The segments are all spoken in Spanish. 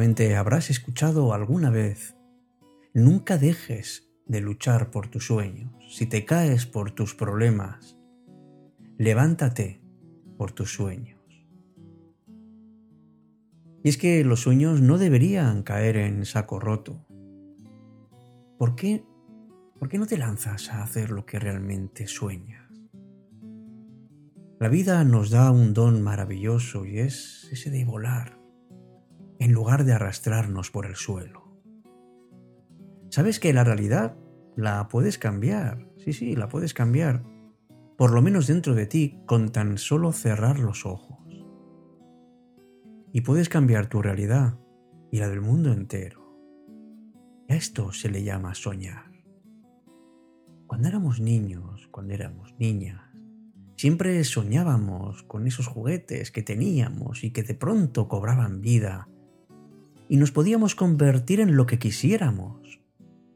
Habrás escuchado alguna vez, nunca dejes de luchar por tus sueños. Si te caes por tus problemas, levántate por tus sueños. Y es que los sueños no deberían caer en saco roto. ¿Por qué, ¿Por qué no te lanzas a hacer lo que realmente sueñas? La vida nos da un don maravilloso y es ese de volar, en lugar de arrastrarnos por el suelo. ¿Sabes que la realidad la puedes cambiar? Sí, sí, la puedes cambiar. Por lo menos dentro de ti, con tan solo cerrar los ojos y puedes cambiar tu realidad y la del mundo entero. A esto se le llama soñar. Cuando éramos niños, cuando éramos niñas, siempre soñábamos con esos juguetes que teníamos y que de pronto cobraban vida y nos podíamos convertir en lo que quisiéramos.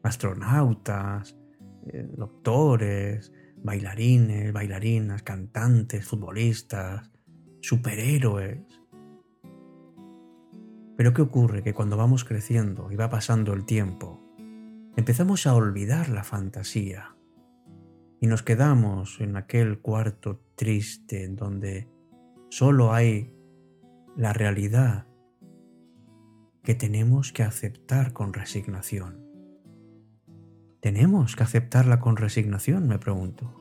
Astronautas, eh, doctores, bailarines, bailarinas, cantantes, futbolistas, superhéroes. Pero ¿qué ocurre? Que cuando vamos creciendo y va pasando el tiempo, empezamos a olvidar la fantasía y nos quedamos en aquel cuarto triste en donde solo hay la realidad que tenemos que aceptar con resignación. ¿Tenemos que aceptarla con resignación? me pregunto.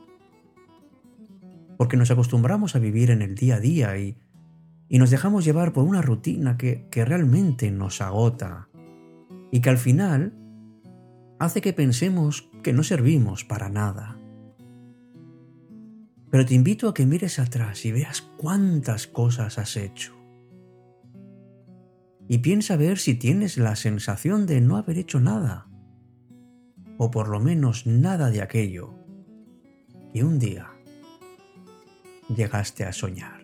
Porque nos acostumbramos a vivir en el día a día y y nos dejamos llevar por una rutina que, realmente nos agota y que al final hace que pensemos que no servimos para nada. Pero te invito a que mires atrás y veas cuántas cosas has hecho. Y piensa ver si tienes la sensación de no haber hecho nada, o por lo menos nada de aquello que un día llegaste a soñar.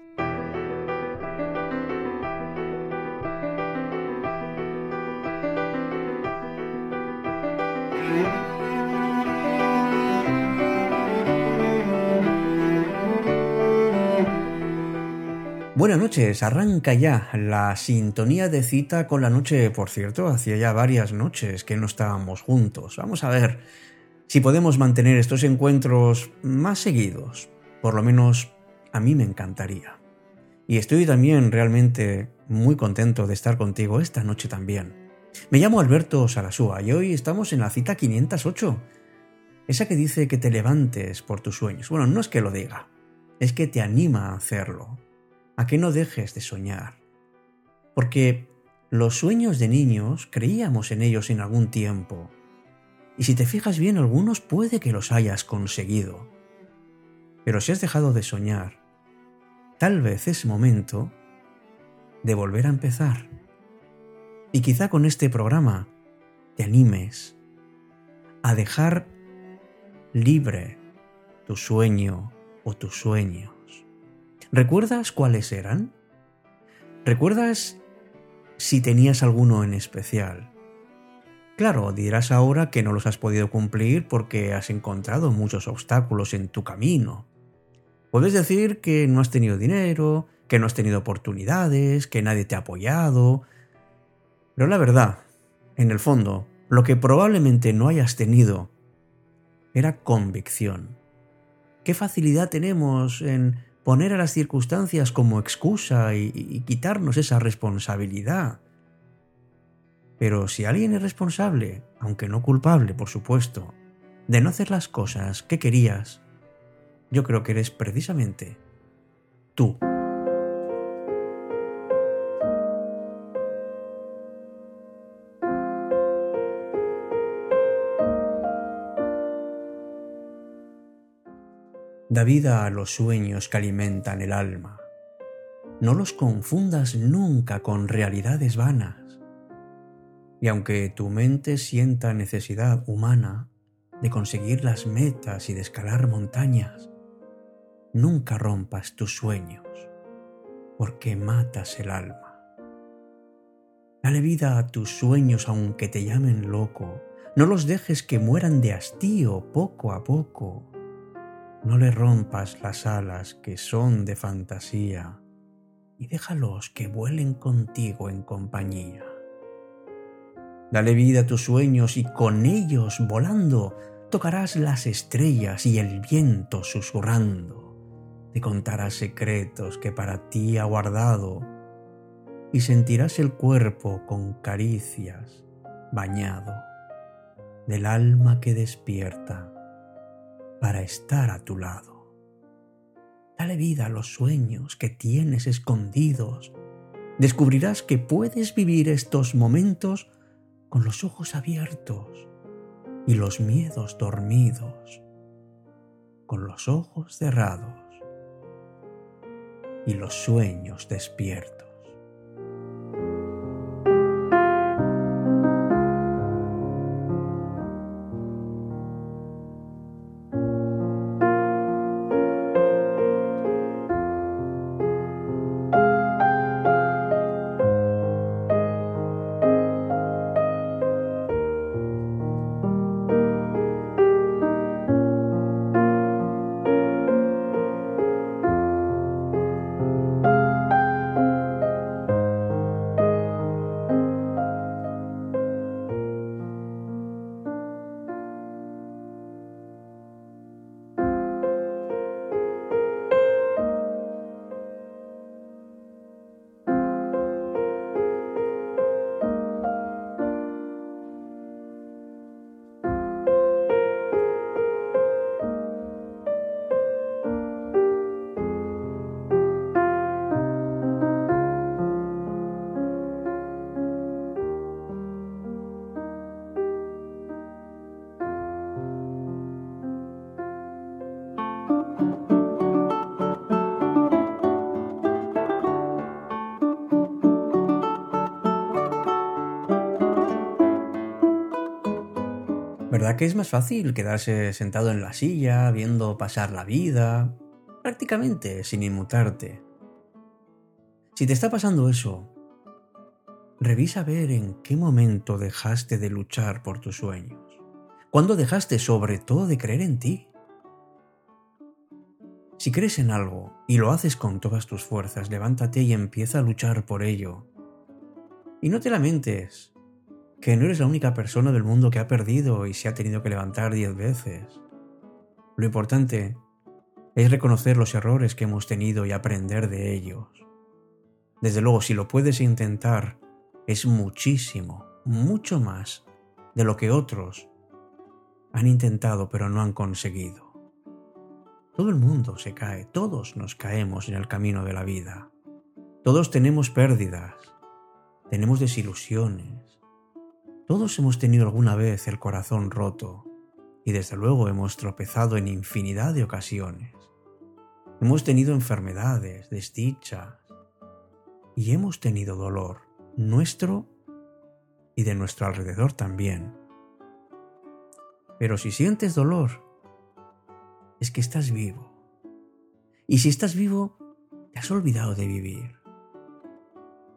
Buenas noches, arranca ya la sintonía de cita con la noche, por cierto, hacía ya varias noches que no estábamos juntos. Vamos a ver si podemos mantener estos encuentros más seguidos. Por lo menos a mí me encantaría. Y estoy también realmente muy contento de estar contigo esta noche también. Me llamo Alberto Sarasúa y hoy estamos en la cita 508. Esa que dice que te levantes por tus sueños. Bueno, no es que lo diga, es que te anima a hacerlo a que no dejes de soñar. Porque los sueños de niños creíamos en ellos en algún tiempo. Y si te fijas bien, algunos puede que los hayas conseguido. Pero si has dejado de soñar, tal vez es momento de volver a empezar. Y quizá con este programa te animes a dejar libre tu sueño o tu sueño ¿Recuerdas cuáles eran? ¿Recuerdas si tenías alguno en especial? Claro, dirás ahora que no los has podido cumplir porque has encontrado muchos obstáculos en tu camino. Puedes decir que no has tenido dinero, que no has tenido oportunidades, que nadie te ha apoyado. Pero la verdad, en el fondo, lo que probablemente no hayas tenido era convicción. ¿Qué facilidad tenemos en poner a las circunstancias como excusa y, quitarnos esa responsabilidad. Pero si alguien es responsable, aunque no culpable, por supuesto, de no hacer las cosas que querías, yo creo que eres precisamente tú. Da vida a los sueños que alimentan el alma. No los confundas nunca con realidades vanas. Y aunque tu mente sienta necesidad humana de conseguir las metas y de escalar montañas, nunca rompas tus sueños, porque matas el alma. Dale vida a tus sueños aunque te llamen loco. No los dejes que mueran de hastío poco a poco. No le rompas las alas que son de fantasía y déjalos que vuelen contigo en compañía. Dale vida a tus sueños y con ellos volando tocarás las estrellas y el viento susurrando. Te contarás secretos que para ti ha guardado y sentirás el cuerpo con caricias bañado del alma que despierta para estar a tu lado. Dale vida a los sueños que tienes escondidos. Descubrirás que puedes vivir estos momentos con los ojos abiertos y los miedos dormidos, con los ojos cerrados y los sueños despiertos. ¿Verdad que es más fácil quedarse sentado en la silla, viendo pasar la vida, prácticamente sin inmutarte? Si te está pasando eso, revisa ver en qué momento dejaste de luchar por tus sueños. ¿Cuándo dejaste sobre todo de creer en ti? Si crees en algo y lo haces con todas tus fuerzas, levántate y empieza a luchar por ello. Y no te lamentes que no eres la única persona del mundo que ha perdido y se ha tenido que levantar diez veces. Lo importante es reconocer los errores que hemos tenido y aprender de ellos. Desde luego, si lo puedes intentar, es muchísimo, mucho más de lo que otros han intentado pero no han conseguido. Todo el mundo se cae, todos nos caemos en el camino de la vida. Todos tenemos pérdidas, tenemos desilusiones, todos hemos tenido alguna vez el corazón roto y desde luego hemos tropezado en infinidad de ocasiones. Hemos tenido enfermedades, desdichas y hemos tenido dolor nuestro y de nuestro alrededor también. Pero si sientes dolor, es que estás vivo. Y si estás vivo, te has olvidado de vivir.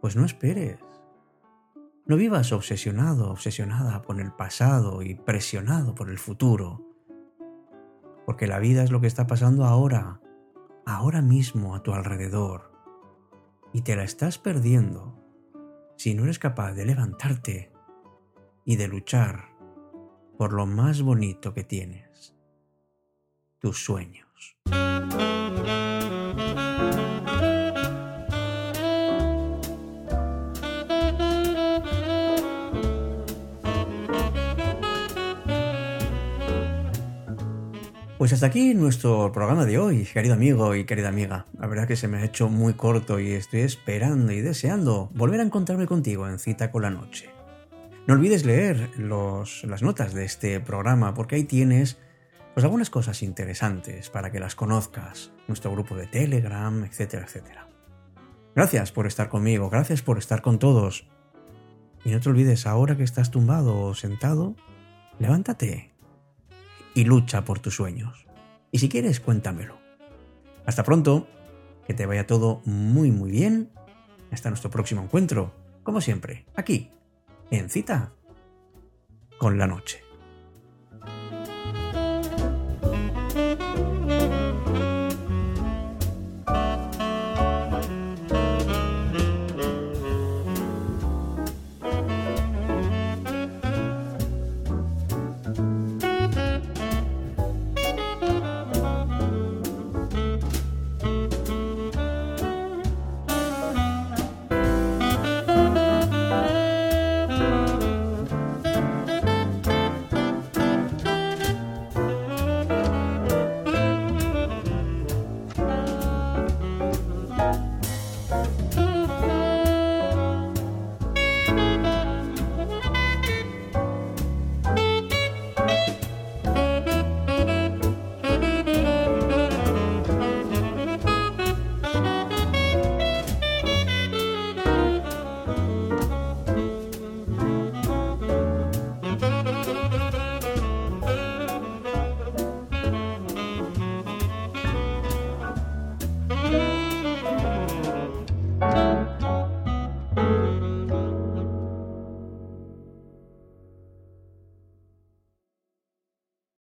Pues no esperes. No vivas obsesionado, obsesionada por el pasado y presionado por el futuro. Porque la vida es lo que está pasando ahora, ahora mismo a tu alrededor. Y te la estás perdiendo si no eres capaz de levantarte y de luchar por lo más bonito que tienes, tus sueños. Pues hasta aquí nuestro programa de hoy, querido amigo y querida amiga. La verdad que se me ha hecho muy corto y estoy esperando y deseando volver a encontrarme contigo en Cita con la Noche. No olvides leer las notas de este programa porque ahí tienes pues algunas cosas interesantes para que las conozcas, nuestro grupo de Telegram, etcétera, etcétera. Gracias por estar conmigo, gracias por estar con todos. Y no te olvides, ahora que estás tumbado o sentado, levántate y lucha por tus sueños. Y si quieres, cuéntamelo. Hasta pronto, que te vaya todo muy muy bien. Hasta nuestro próximo encuentro, como siempre, aquí, en cita con la noche.